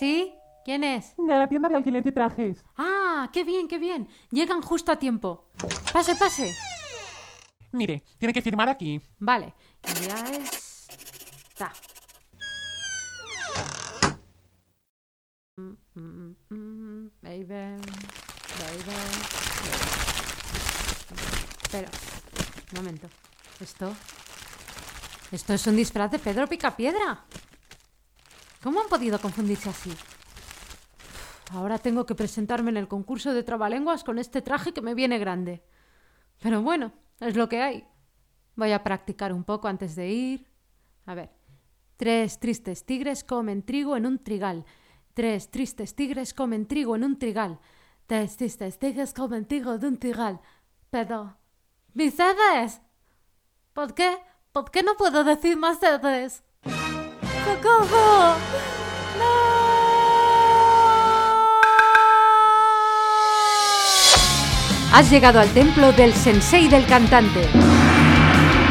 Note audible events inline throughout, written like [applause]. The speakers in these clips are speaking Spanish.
¿Sí? ¿Quién es? De la tienda de alquiler de trajes. Ah, qué bien, qué bien. Llegan justo a tiempo. Pase, pase. Mire, tiene que firmar aquí. Vale, y ya está. Mm, mm, mm, Baby, baby, baby. Espera, un momento. ¿Esto? ¿Esto es un disfraz de Pedro Picapiedra? ¿Cómo han podido confundirse así? Ahora tengo que presentarme en el concurso de trabalenguas con este traje que me viene grande. Pero bueno, es lo que hay. Voy a practicar un poco antes de ir. A ver. Tres tristes tigres comen trigo en un trigal. Tres tristes tigres comen trigo en un trigal. Tres tristes tigres comen trigo en un trigal. Pero... ¡Mercedes! ¿Por qué? ¿Por qué no puedo decir más veces? ¡Socorro! Has llegado al templo del sensei del cantante.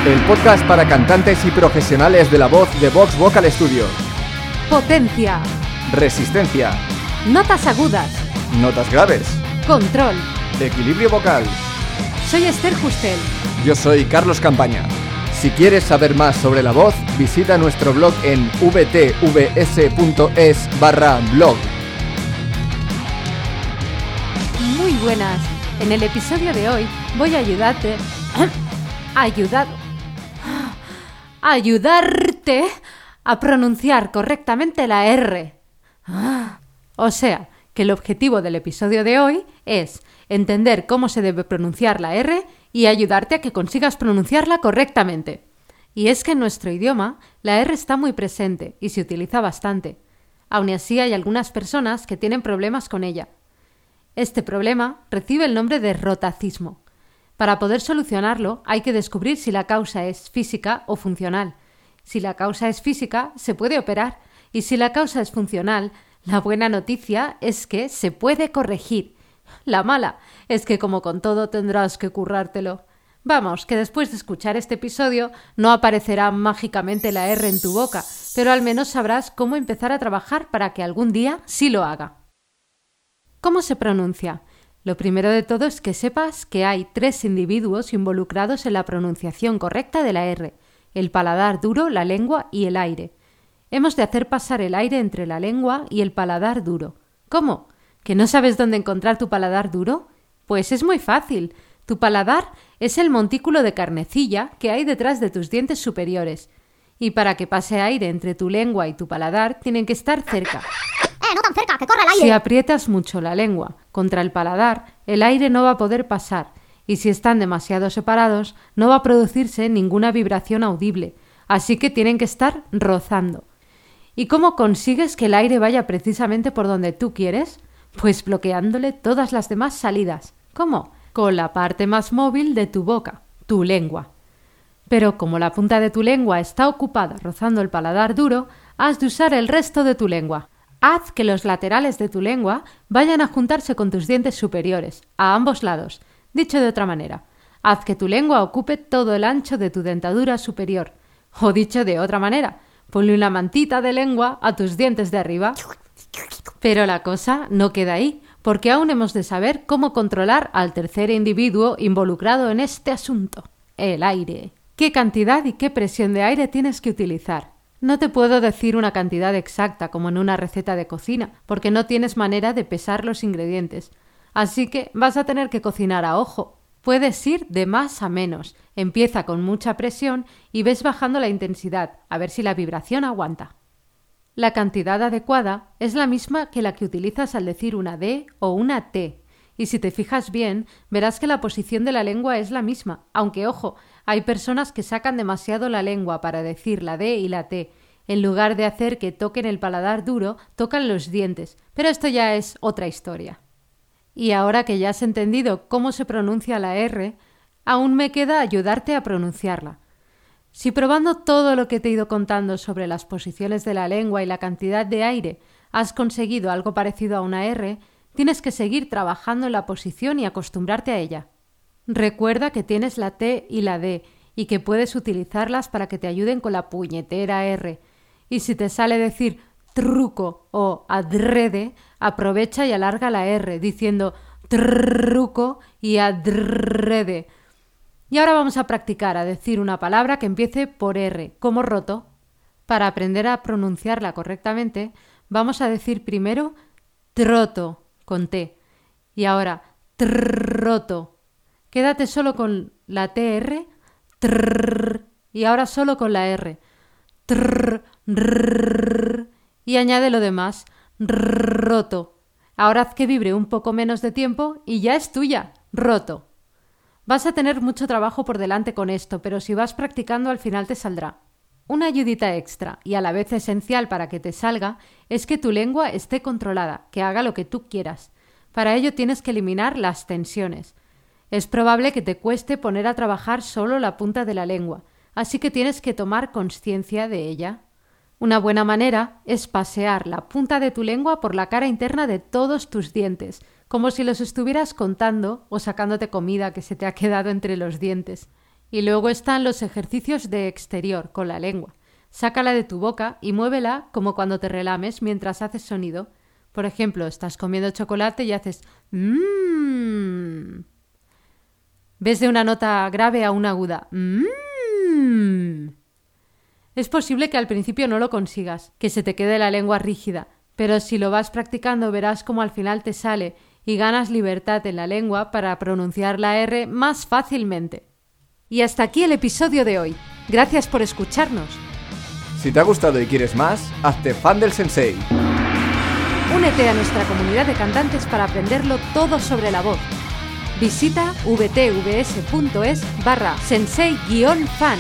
El podcast para cantantes y profesionales de la voz de Vox Vocal Studio. Potencia. Resistencia. Notas agudas. Notas graves. Control. Equilibrio vocal. Soy Esther Justel. Yo soy Carlos Campaña. Si quieres saber más sobre la voz, visita nuestro blog en vtvs.es barra blog. Muy buenas. En el episodio de hoy voy a ayudarte. [coughs] ayudar. [gasps] ayudarte a pronunciar correctamente la R. [gasps] O sea, el objetivo del episodio de hoy es entender cómo se debe pronunciar la R y ayudarte a que consigas pronunciarla correctamente. Y es que en nuestro idioma la R está muy presente y se utiliza bastante. Aun así hay algunas personas que tienen problemas con ella. Este problema recibe el nombre de rotacismo. Para poder solucionarlo hay que descubrir si la causa es física o funcional. Si la causa es física, se puede operar, y si la causa es funcional, la buena noticia es que se puede corregir. La mala es que como con todo tendrás que currártelo. Vamos, que después de escuchar este episodio no aparecerá mágicamente la R en tu boca, pero al menos sabrás cómo empezar a trabajar para que algún día sí lo haga. ¿Cómo se pronuncia? Lo primero de todo es que sepas que hay tres individuos involucrados en la pronunciación correcta de la R, el paladar duro, la lengua y el aire. Hemos de hacer pasar el aire entre la lengua y el paladar duro. ¿Cómo? ¿Que no sabes dónde encontrar tu paladar duro? Pues es muy fácil. Tu paladar es el montículo de carnecilla que hay detrás de tus dientes superiores. Y para que pase aire entre tu lengua y tu paladar tienen que estar cerca. ¡Eh, no tan cerca, que corre el aire! Si aprietas mucho la lengua contra el paladar, el aire no va a poder pasar, y si están demasiado separados, no va a producirse ninguna vibración audible, así que tienen que estar rozando. ¿Y cómo consigues que el aire vaya precisamente por donde tú quieres? Pues bloqueándole todas las demás salidas. ¿Cómo? Con la parte más móvil de tu boca, tu lengua. Pero como la punta de tu lengua está ocupada rozando el paladar duro, has de usar el resto de tu lengua. Haz que los laterales de tu lengua vayan a juntarse con tus dientes superiores, a ambos lados. Dicho de otra manera, haz que tu lengua ocupe todo el ancho de tu dentadura superior. O dicho de otra manera, ponle una mantita de lengua a tus dientes de arriba. Pero la cosa no queda ahí, porque aún hemos de saber cómo controlar al tercer individuo involucrado en este asunto, el aire. ¿Qué cantidad y qué presión de aire tienes que utilizar? No te puedo decir una cantidad exacta como en una receta de cocina, porque no tienes manera de pesar los ingredientes. Así que vas a tener que cocinar a ojo. Puedes ir de más a menos. Empieza con mucha presión y ves bajando la intensidad, a ver si la vibración aguanta. La cantidad adecuada es la misma que la que utilizas al decir una D o una T. Y si te fijas bien, verás que la posición de la lengua es la misma, aunque ojo, hay personas que sacan demasiado la lengua para decir la D y la T. En lugar de hacer que toquen el paladar duro, tocan los dientes. Pero esto ya es otra historia. Y ahora que ya has entendido cómo se pronuncia la R, aún me queda ayudarte a pronunciarla. Si probando todo lo que te he ido contando sobre las posiciones de la lengua y la cantidad de aire has conseguido algo parecido a una R, tienes que seguir trabajando en la posición y acostumbrarte a ella. Recuerda que tienes la T y la D y que puedes utilizarlas para que te ayuden con la puñetera R. Y si te sale decir truco o adrede, aprovecha y alarga la R, diciendo truco y adrede. Y ahora vamos a practicar a decir una palabra que empiece por R, como roto. Para aprender a pronunciarla correctamente, vamos a decir primero troto con T y ahora troto. Quédate solo con la TR trrr, y ahora solo con la R. Trrr, y añade lo demás. Roto. Ahora haz que vibre un poco menos de tiempo y ya es tuya. Roto. Vas a tener mucho trabajo por delante con esto, pero si vas practicando al final te saldrá. Una ayudita extra y a la vez esencial para que te salga es que tu lengua esté controlada, que haga lo que tú quieras. Para ello tienes que eliminar las tensiones. Es probable que te cueste poner a trabajar solo la punta de la lengua, así que tienes que tomar conciencia de ella. Una buena manera es pasear la punta de tu lengua por la cara interna de todos tus dientes, como si los estuvieras contando o sacándote comida que se te ha quedado entre los dientes. Y luego están los ejercicios de exterior con la lengua. Sácala de tu boca y muévela como cuando te relames mientras haces sonido. Por ejemplo, estás comiendo chocolate y haces mmm. Ves de una nota grave a una aguda. Mmm. Es posible que al principio no lo consigas, que se te quede la lengua rígida, pero si lo vas practicando verás cómo al final te sale y ganas libertad en la lengua para pronunciar la R más fácilmente. Y hasta aquí el episodio de hoy. Gracias por escucharnos. Si te ha gustado y quieres más, hazte fan del sensei. Únete a nuestra comunidad de cantantes para aprenderlo todo sobre la voz Visita vtvs.es barra sensei-fan